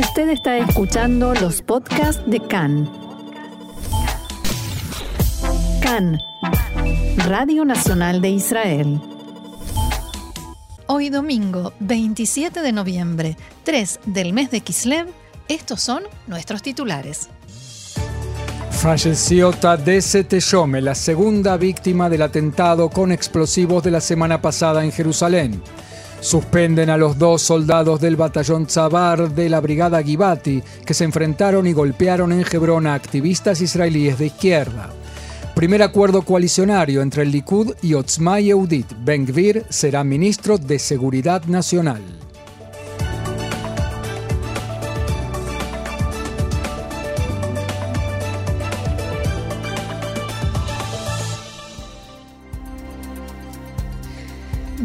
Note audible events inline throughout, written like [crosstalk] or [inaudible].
Usted está escuchando los podcasts de CAN. CAN, Radio Nacional de Israel. Hoy domingo 27 de noviembre, 3 del mes de Kislev, estos son nuestros titulares. Falleció Tadesse Teshome, la segunda víctima del atentado con explosivos de la semana pasada en Jerusalén. Suspenden a los dos soldados del batallón Tzabar de la brigada Givati que se enfrentaron y golpearon en Hebrón a activistas israelíes de izquierda. Primer acuerdo coalicionario entre el Likud y Otzma Yehudit. Ben Gvir será ministro de Seguridad Nacional.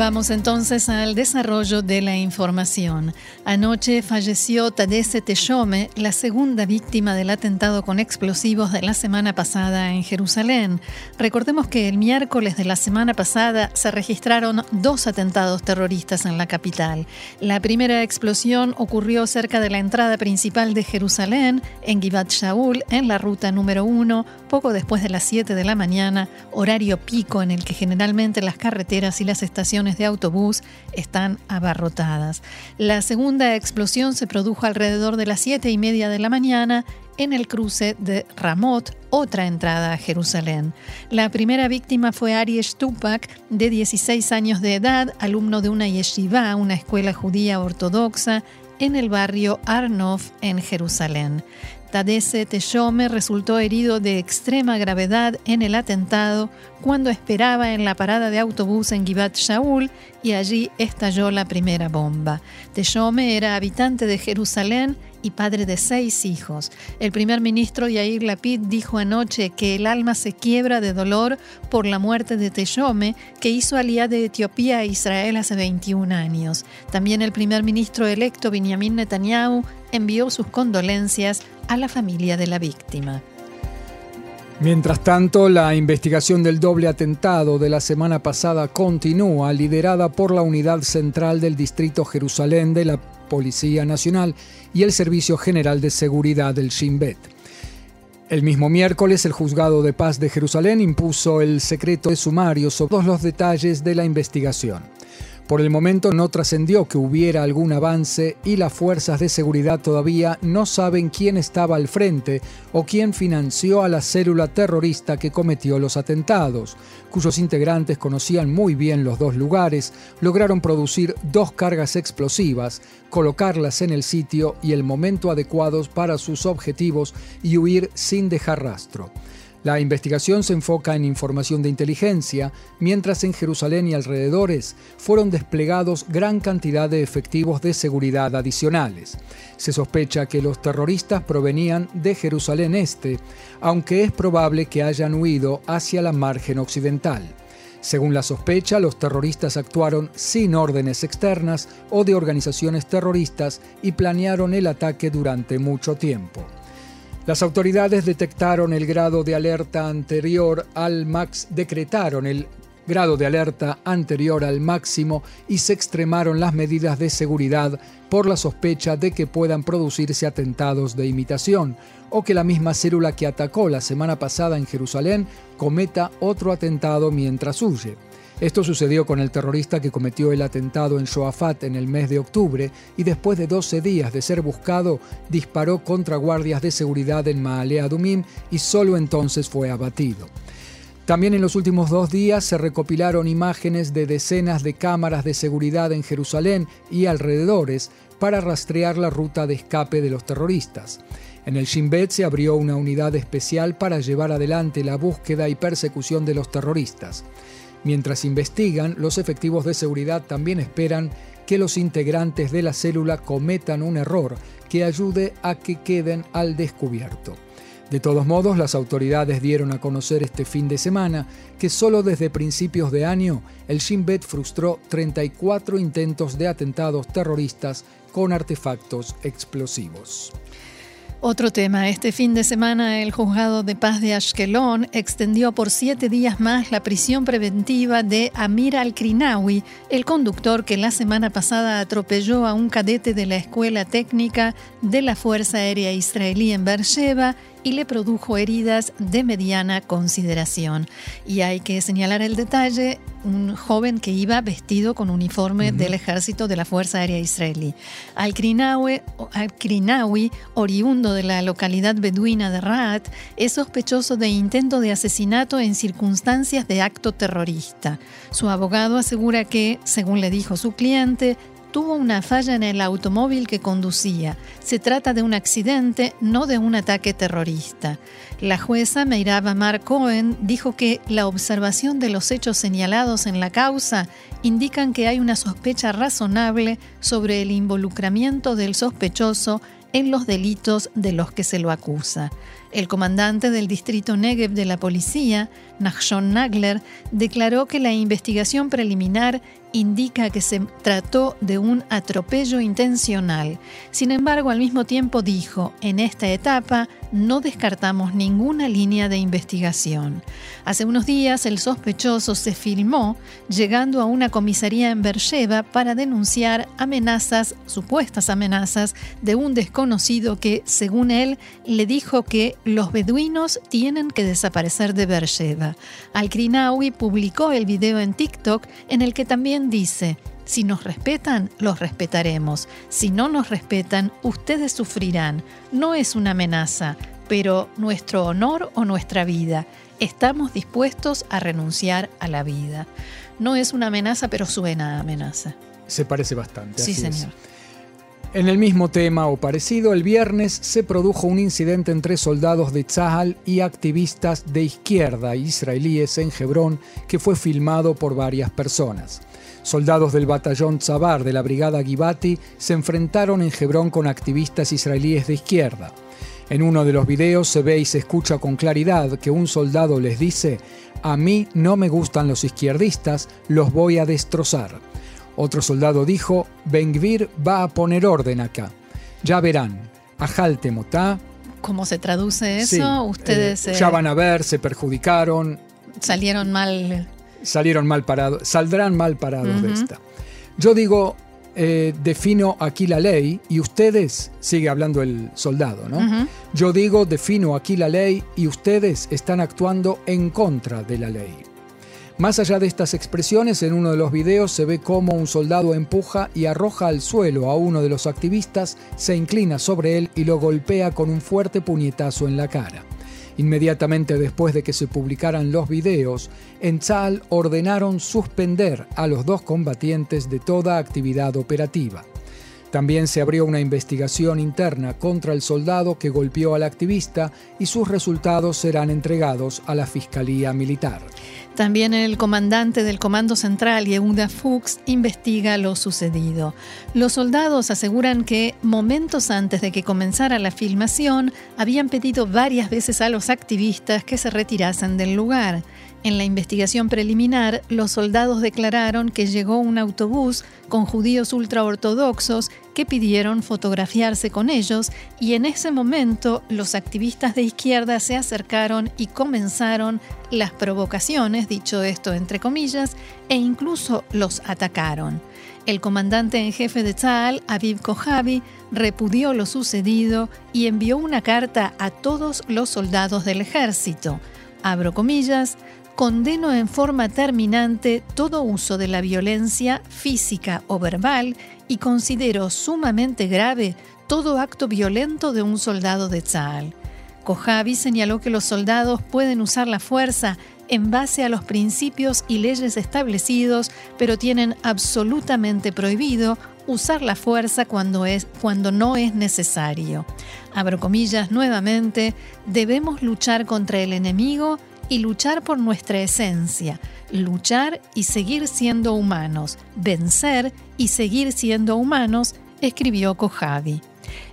Vamos entonces al desarrollo de la información. Anoche falleció Tadesse Teshome, la segunda víctima del atentado con explosivos de la semana pasada en Jerusalén. Recordemos que el miércoles de la semana pasada se registraron dos atentados terroristas en la capital. La primera explosión ocurrió cerca de la entrada principal de Jerusalén, en Givat Shaul, en la ruta número uno, poco después de las 7 de la mañana, horario pico en el que generalmente las carreteras y las estaciones de autobús están abarrotadas. La segunda explosión se produjo alrededor de las siete y media de la mañana en el cruce de Ramot, otra entrada a Jerusalén. La primera víctima fue Ari Stupak, de 16 años de edad, alumno de una yeshiva, una escuela judía ortodoxa, en el barrio Arnof, en Jerusalén. Tadesse Teshome resultó herido de extrema gravedad en el atentado cuando esperaba en la parada de autobús en Givat Shaul y allí estalló la primera bomba. Teshome era habitante de Jerusalén y padre de seis hijos. El primer ministro Yair Lapid dijo anoche que el alma se quiebra de dolor por la muerte de Teshome, que hizo aliada de Etiopía a Israel hace 21 años. También el primer ministro electo Benjamin Netanyahu envió sus condolencias a la familia de la víctima. Mientras tanto, la investigación del doble atentado de la semana pasada continúa, liderada por la Unidad Central del Distrito Jerusalén de la Policía Nacional y el Servicio General de Seguridad del Shin Bet. El mismo miércoles, el Juzgado de Paz de Jerusalén impuso el secreto de sumario sobre todos los detalles de la investigación. Por el momento no trascendió que hubiera algún avance y las fuerzas de seguridad todavía no saben quién estaba al frente o quién financió a la célula terrorista que cometió los atentados, cuyos integrantes conocían muy bien los dos lugares, lograron producir dos cargas explosivas, colocarlas en el sitio y el momento adecuados para sus objetivos y huir sin dejar rastro. La investigación se enfoca en información de inteligencia, mientras en Jerusalén y alrededores fueron desplegados gran cantidad de efectivos de seguridad adicionales. Se sospecha que los terroristas provenían de Jerusalén Este, aunque es probable que hayan huido hacia la margen occidental. Según la sospecha, los terroristas actuaron sin órdenes externas o de organizaciones terroristas y planearon el ataque durante mucho tiempo. Las autoridades detectaron el grado de alerta anterior al max, decretaron el grado de alerta anterior al máximo y se extremaron las medidas de seguridad por la sospecha de que puedan producirse atentados de imitación o que la misma célula que atacó la semana pasada en Jerusalén cometa otro atentado mientras huye. Esto sucedió con el terrorista que cometió el atentado en Shoafat en el mes de octubre y después de 12 días de ser buscado, disparó contra guardias de seguridad en Maalea Dumim y solo entonces fue abatido. También en los últimos dos días se recopilaron imágenes de decenas de cámaras de seguridad en Jerusalén y alrededores para rastrear la ruta de escape de los terroristas. En el Shin Bet se abrió una unidad especial para llevar adelante la búsqueda y persecución de los terroristas. Mientras investigan, los efectivos de seguridad también esperan que los integrantes de la célula cometan un error que ayude a que queden al descubierto. De todos modos, las autoridades dieron a conocer este fin de semana que solo desde principios de año el Shin Bet frustró 34 intentos de atentados terroristas con artefactos explosivos. Otro tema. Este fin de semana el juzgado de paz de Ashkelon extendió por siete días más la prisión preventiva de Amir al-Krinawi, el conductor que la semana pasada atropelló a un cadete de la Escuela Técnica de la Fuerza Aérea Israelí en Beersheba y le produjo heridas de mediana consideración. Y hay que señalar el detalle, un joven que iba vestido con uniforme del ejército de la Fuerza Aérea Israelí. Al-Krinawi, oriundo de la localidad beduina de Raat, es sospechoso de intento de asesinato en circunstancias de acto terrorista. Su abogado asegura que, según le dijo su cliente, tuvo una falla en el automóvil que conducía. Se trata de un accidente, no de un ataque terrorista. La jueza Meiraba Mar Cohen dijo que la observación de los hechos señalados en la causa indican que hay una sospecha razonable sobre el involucramiento del sospechoso en los delitos de los que se lo acusa. El comandante del distrito Negev de la policía, Nachshon Nagler, declaró que la investigación preliminar indica que se trató de un atropello intencional. Sin embargo, al mismo tiempo dijo, en esta etapa no descartamos ninguna línea de investigación. Hace unos días el sospechoso se filmó llegando a una comisaría en Beersheba para denunciar amenazas, supuestas amenazas, de un desconocido que, según él, le dijo que los beduinos tienen que desaparecer de Beersheba. Al-Krinawi publicó el video en TikTok en el que también dice, si nos respetan, los respetaremos. Si no nos respetan, ustedes sufrirán. No es una amenaza, pero nuestro honor o nuestra vida. Estamos dispuestos a renunciar a la vida. No es una amenaza, pero suena a amenaza. Se parece bastante. Sí, señor. En el mismo tema o parecido, el viernes se produjo un incidente entre soldados de Tzahal y activistas de izquierda israelíes en Hebrón que fue filmado por varias personas. Soldados del batallón Tzabar de la brigada Givati se enfrentaron en Hebrón con activistas israelíes de izquierda. En uno de los videos se ve y se escucha con claridad que un soldado les dice, a mí no me gustan los izquierdistas, los voy a destrozar. Otro soldado dijo, Bengvir va a poner orden acá. Ya verán, Ajalte Motá. ¿Cómo se traduce eso? Ustedes... Eh, ya van a ver, se perjudicaron. Salieron mal. Salieron mal parados, saldrán mal parados de esta. Yo digo, eh, defino aquí la ley y ustedes, sigue hablando el soldado, ¿no? Yo digo, defino aquí la ley y ustedes están actuando en contra de la ley. Más allá de estas expresiones, en uno de los videos se ve cómo un soldado empuja y arroja al suelo a uno de los activistas, se inclina sobre él y lo golpea con un fuerte puñetazo en la cara. Inmediatamente después de que se publicaran los videos, en Tzal ordenaron suspender a los dos combatientes de toda actividad operativa. También se abrió una investigación interna contra el soldado que golpeó al activista y sus resultados serán entregados a la Fiscalía Militar. También el comandante del Comando Central, Yehuda Fuchs, investiga lo sucedido. Los soldados aseguran que momentos antes de que comenzara la filmación habían pedido varias veces a los activistas que se retirasen del lugar. En la investigación preliminar, los soldados declararon que llegó un autobús con judíos ultraortodoxos que pidieron fotografiarse con ellos y en ese momento los activistas de izquierda se acercaron y comenzaron las provocaciones, dicho esto entre comillas, e incluso los atacaron. El comandante en jefe de Tzal, Aviv Kojavi, repudió lo sucedido y envió una carta a todos los soldados del ejército. Abro comillas, condeno en forma terminante todo uso de la violencia física o verbal y considero sumamente grave todo acto violento de un soldado de Tzal. Kojavi señaló que los soldados pueden usar la fuerza en base a los principios y leyes establecidos, pero tienen absolutamente prohibido usar la fuerza cuando, es, cuando no es necesario. Abro comillas nuevamente, debemos luchar contra el enemigo y luchar por nuestra esencia, luchar y seguir siendo humanos, vencer y seguir siendo humanos, escribió Kojavi.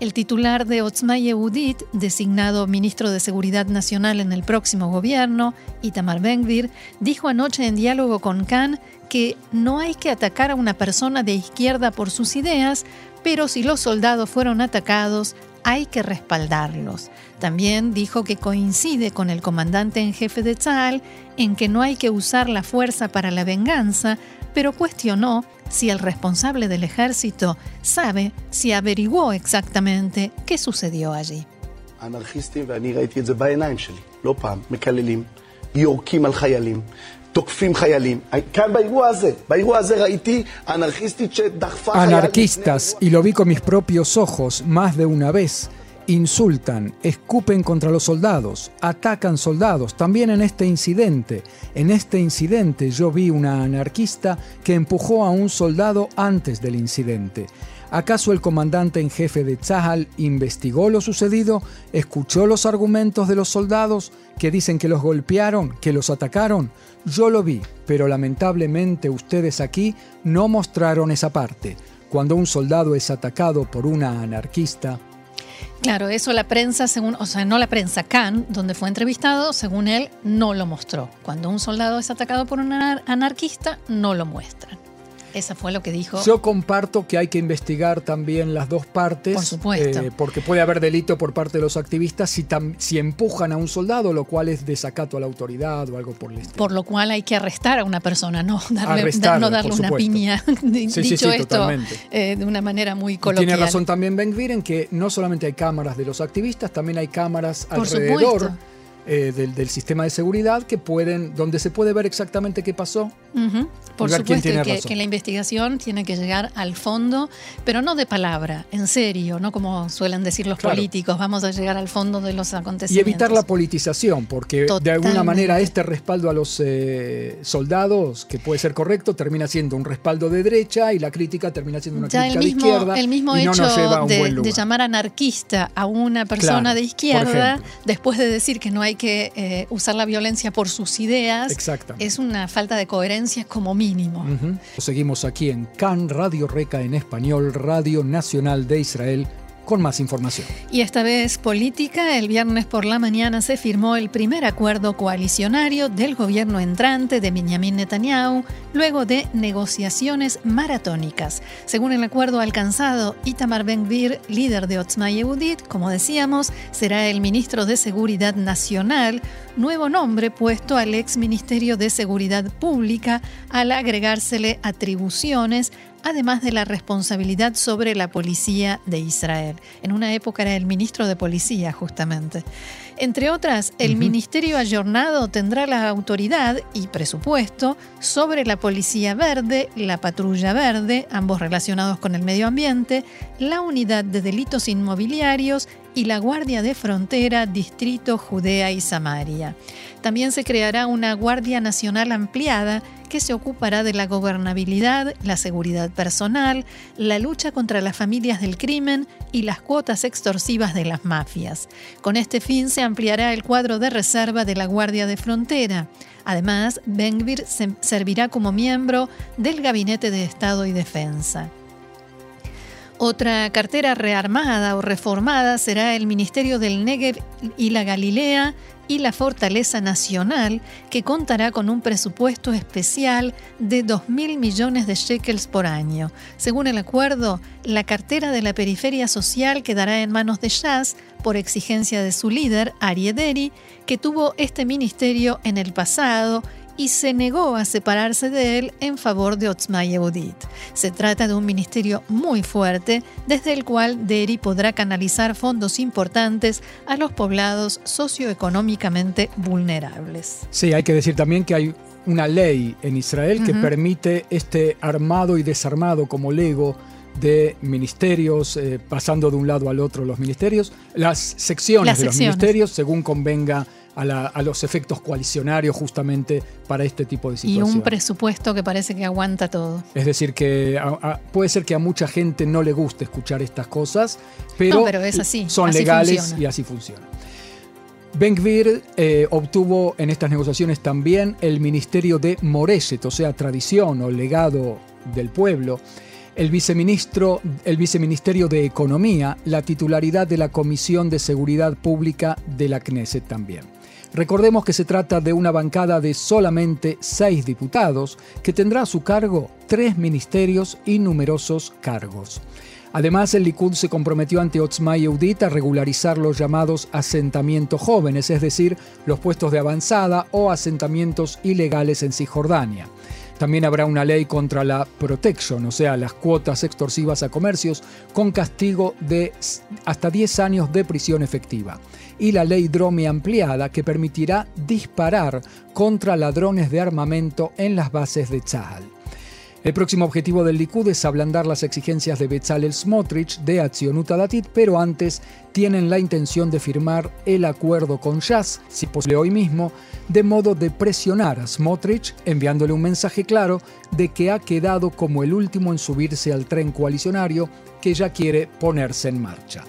El titular de Otzma Yehudit, designado ministro de Seguridad Nacional en el próximo gobierno, Itamar Ben-Gvir, dijo anoche en diálogo con Khan que no hay que atacar a una persona de izquierda por sus ideas, pero si los soldados fueron atacados, hay que respaldarlos. También dijo que coincide con el comandante en jefe de Tzal en que no hay que usar la fuerza para la venganza, pero cuestionó si el responsable del ejército sabe si averiguó exactamente qué sucedió allí. Anarquistas, y lo vi con mis propios ojos más de una vez, insultan, escupen contra los soldados, atacan soldados. También en este incidente, en este incidente yo vi una anarquista que empujó a un soldado antes del incidente. ¿Acaso el comandante en jefe de Tzahal investigó lo sucedido? ¿Escuchó los argumentos de los soldados que dicen que los golpearon, que los atacaron? Yo lo vi, pero lamentablemente ustedes aquí no mostraron esa parte. Cuando un soldado es atacado por una anarquista, Claro, eso la prensa, según, o sea, no la prensa, Khan, donde fue entrevistado, según él, no lo mostró. Cuando un soldado es atacado por un anarquista, no lo muestran. Esa fue lo que dijo. Yo comparto que hay que investigar también las dos partes. Por supuesto. Eh, porque puede haber delito por parte de los activistas si, si empujan a un soldado, lo cual es desacato a la autoridad o algo por el estilo. Por lo cual hay que arrestar a una persona, no darle, no darle una piña. [laughs] Dicho esto eh, de una manera muy coloquial. tiene razón también Ben en que no solamente hay cámaras de los activistas, también hay cámaras por alrededor. Supuesto eh, del, sistema de seguridad que pueden, donde se puede ver exactamente qué pasó. Por supuesto que, la investigación tiene que llegar al fondo, pero no de palabra, en serio, no como suelen decir los políticos, vamos a llegar al fondo de los acontecimientos. Y evitar la politización, porque de alguna manera este respaldo a los eh, soldados, que puede ser correcto, termina siendo un respaldo de derecha y la crítica termina siendo una crítica de izquierda. El mismo hecho de, llamar anarquista a una persona de izquierda, después de decir que no hay que eh, usar la violencia por sus ideas, es una falta de coherencia como mínimo. Seguimos aquí en CAN, Radio Reca en español, Radio Nacional de Israel con más información. Y esta vez política, el viernes por la mañana se firmó el primer acuerdo coalicionario del gobierno entrante de Benjamin Netanyahu, luego de negociaciones maratónicas. Según el acuerdo alcanzado, Itamar Ben-Gvir, líder de Otzma Yehudit, como decíamos, será el ministro de Seguridad Nacional, nuevo nombre puesto al ex Ministerio de Seguridad Pública al agregársele atribuciones además de la responsabilidad sobre la policía de Israel. En una época era el ministro de Policía, justamente. Entre otras, el Ministerio Ayornado tendrá la autoridad y presupuesto sobre la Policía Verde, la Patrulla Verde, ambos relacionados con el medio ambiente, la Unidad de Delitos Inmobiliarios y la Guardia de Frontera, Distrito Judea y Samaria. También se creará una Guardia Nacional ampliada que se ocupará de la gobernabilidad, la seguridad personal, la lucha contra las familias del crimen y las cuotas extorsivas de las mafias. Con este fin se ampliará el cuadro de reserva de la Guardia de Frontera. Además, Benvir servirá como miembro del Gabinete de Estado y Defensa. Otra cartera rearmada o reformada será el Ministerio del Negev y la Galilea y la Fortaleza Nacional, que contará con un presupuesto especial de 2.000 millones de shekels por año. Según el acuerdo, la cartera de la periferia social quedará en manos de Jazz por exigencia de su líder, Ariederi, que tuvo este ministerio en el pasado y se negó a separarse de él en favor de Otzma Yehudit. Se trata de un ministerio muy fuerte, desde el cual Deri podrá canalizar fondos importantes a los poblados socioeconómicamente vulnerables. Sí, hay que decir también que hay una ley en Israel que permite este armado y desarmado como Lego de ministerios, eh, pasando de un lado al otro los ministerios, las secciones de los ministerios, según convenga a, los efectos coalicionarios justamente para este tipo de situaciones. Y un presupuesto que parece que aguanta todo. Es decir, que puede ser que a mucha gente no le guste escuchar estas cosas, pero, es así, son legales y así funciona. Ben Gvir eh, obtuvo en estas negociaciones también el Ministerio de Moreshet, o sea, tradición o legado del pueblo, el, viceministro, el Viceministerio de Economía, la titularidad de la Comisión de Seguridad Pública de la Knesset también. Recordemos que se trata de una bancada de solamente seis diputados que tendrá a su cargo tres ministerios y numerosos cargos. Además, el Likud se comprometió ante Otzma Yehudit a regularizar los llamados asentamientos jóvenes, es decir, los puestos de avanzada o asentamientos ilegales en Cisjordania. También habrá una ley contra la protection, o sea, las cuotas extorsivas a comercios, con castigo de hasta 10 años de prisión efectiva. Y la ley Dromi ampliada que permitirá disparar contra ladrones de armamento en las bases de Tzahal. El próximo objetivo del Likud es ablandar las exigencias de Bezalel Smotrich de Atzionut Datit, pero antes tienen la intención de firmar el acuerdo con Jazz, si posible hoy mismo, de modo de presionar a Smotrich, enviándole un mensaje claro de que ha quedado como el último en subirse al tren coalicionario que ya quiere ponerse en marcha.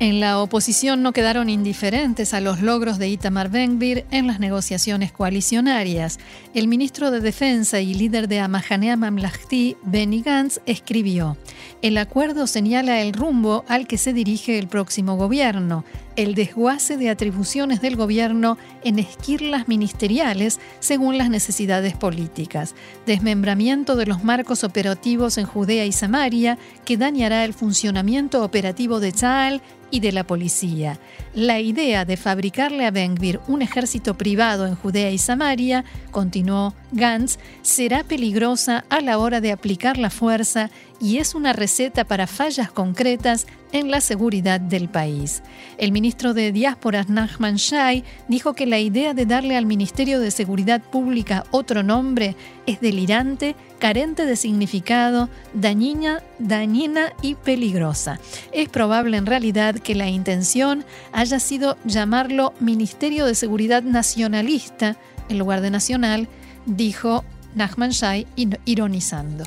En la oposición no quedaron indiferentes a los logros de Itamar Ben-Gvir en las negociaciones coalicionarias. El ministro de Defensa y líder de Amahanea Mamlahti, Benny Gantz, escribió: El acuerdo señala el rumbo al que se dirige el próximo gobierno el desguace de atribuciones del gobierno en esquirlas ministeriales según las necesidades políticas, desmembramiento de los marcos operativos en Judea y Samaria que dañará el funcionamiento operativo de Tzal y de la policía. La idea de fabricarle a Ben-Gvir un ejército privado en Judea y Samaria, continuó Gantz, será peligrosa a la hora de aplicar la fuerza y es una receta para fallas concretas en la seguridad del país. El ministro de Diásporas, Nachman Shai, dijo que la idea de darle al Ministerio de Seguridad Pública otro nombre es delirante, carente de significado, dañina, dañina y peligrosa. Es probable en realidad que la intención haya sido llamarlo Ministerio de Seguridad Nacionalista en lugar de nacional, dijo Nachman Shai ironizando.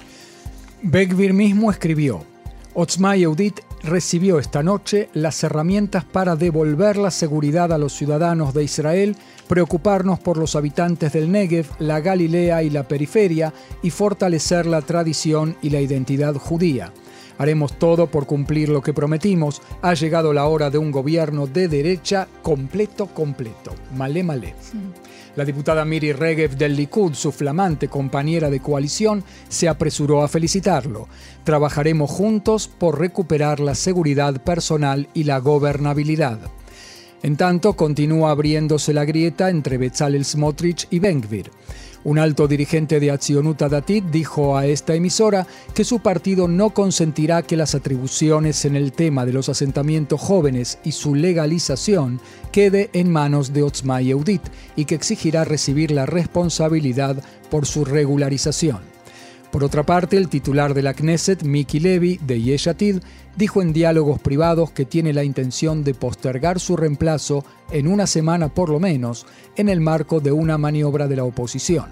Begvir mismo escribió, Otzma Yehudit recibió esta noche las herramientas para devolver la seguridad a los ciudadanos de Israel, preocuparnos por los habitantes del Negev, la Galilea y la periferia y fortalecer la tradición y la identidad judía. Haremos todo por cumplir lo que prometimos. Ha llegado la hora de un gobierno de derecha completo, completo. Malé, malé. La diputada Miri Regev del Likud, su flamante compañera de coalición, se apresuró a felicitarlo. Trabajaremos juntos por recuperar la seguridad personal y la gobernabilidad. En tanto, continúa abriéndose la grieta entre Bezalel Smotrich y Benkvir. Un alto dirigente de Accionuta Datit dijo a esta emisora que su partido no consentirá que las atribuciones en el tema de los asentamientos jóvenes y su legalización quede en manos de Otzma Yehudit y que exigirá recibir la responsabilidad por su regularización. Por otra parte, el titular de la Knesset, Miki Levy, de Yeshatid, dijo en diálogos privados que tiene la intención de postergar su reemplazo en una semana por lo menos, en el marco de una maniobra de la oposición.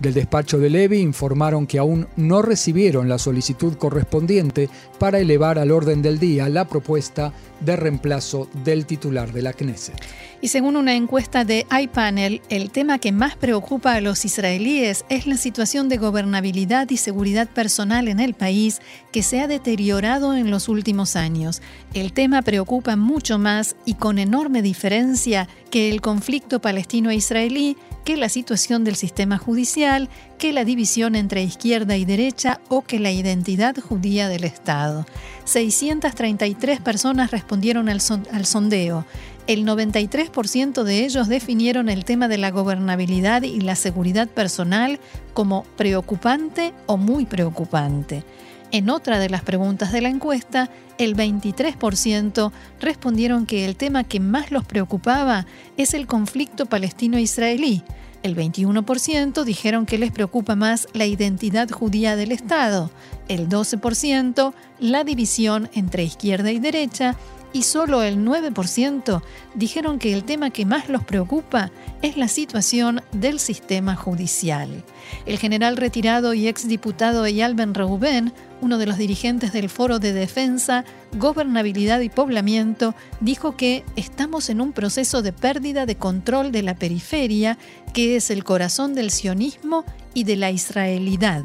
Del despacho de Levy informaron que aún no recibieron la solicitud correspondiente para elevar al orden del día la propuesta de reemplazo del titular de la Knesset. Y según una encuesta de iPanel, el tema que más preocupa a los israelíes es la situación de gobernabilidad y seguridad personal en el país que se ha deteriorado en los últimos años. El tema preocupa mucho más y con enorme diferencia que el conflicto palestino-israelí, que la situación del sistema judicial, que la división entre izquierda y derecha o que la identidad judía del Estado. 633 personas respondieron al, al sondeo. El 93% de ellos definieron el tema de la gobernabilidad y la seguridad personal como preocupante o muy preocupante. En otra de las preguntas de la encuesta, el 23% respondieron que el tema que más los preocupaba es el conflicto palestino-israelí. El 21% dijeron que les preocupa más la identidad judía del Estado. El 12% la división entre izquierda y derecha y solo el 9% dijeron que el tema que más los preocupa es la situación del sistema judicial. El general retirado y exdiputado Eyal Ben Reuben, uno de los dirigentes del Foro de Defensa, Gobernabilidad y Poblamiento, dijo que estamos en un proceso de pérdida de control de la periferia, que es el corazón del sionismo y de la israelidad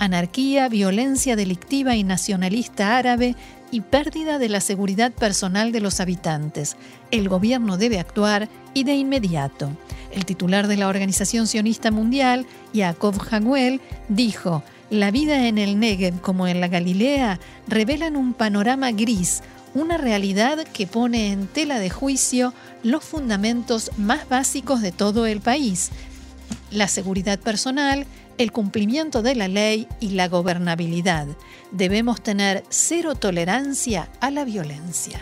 anarquía, violencia delictiva y nacionalista árabe y pérdida de la seguridad personal de los habitantes. El gobierno debe actuar y de inmediato. El titular de la Organización Sionista Mundial, Jacob Hagwell, dijo, la vida en el Negev como en la Galilea revelan un panorama gris, una realidad que pone en tela de juicio los fundamentos más básicos de todo el país, la seguridad personal, el cumplimiento de la ley y la gobernabilidad. Debemos tener cero tolerancia a la violencia.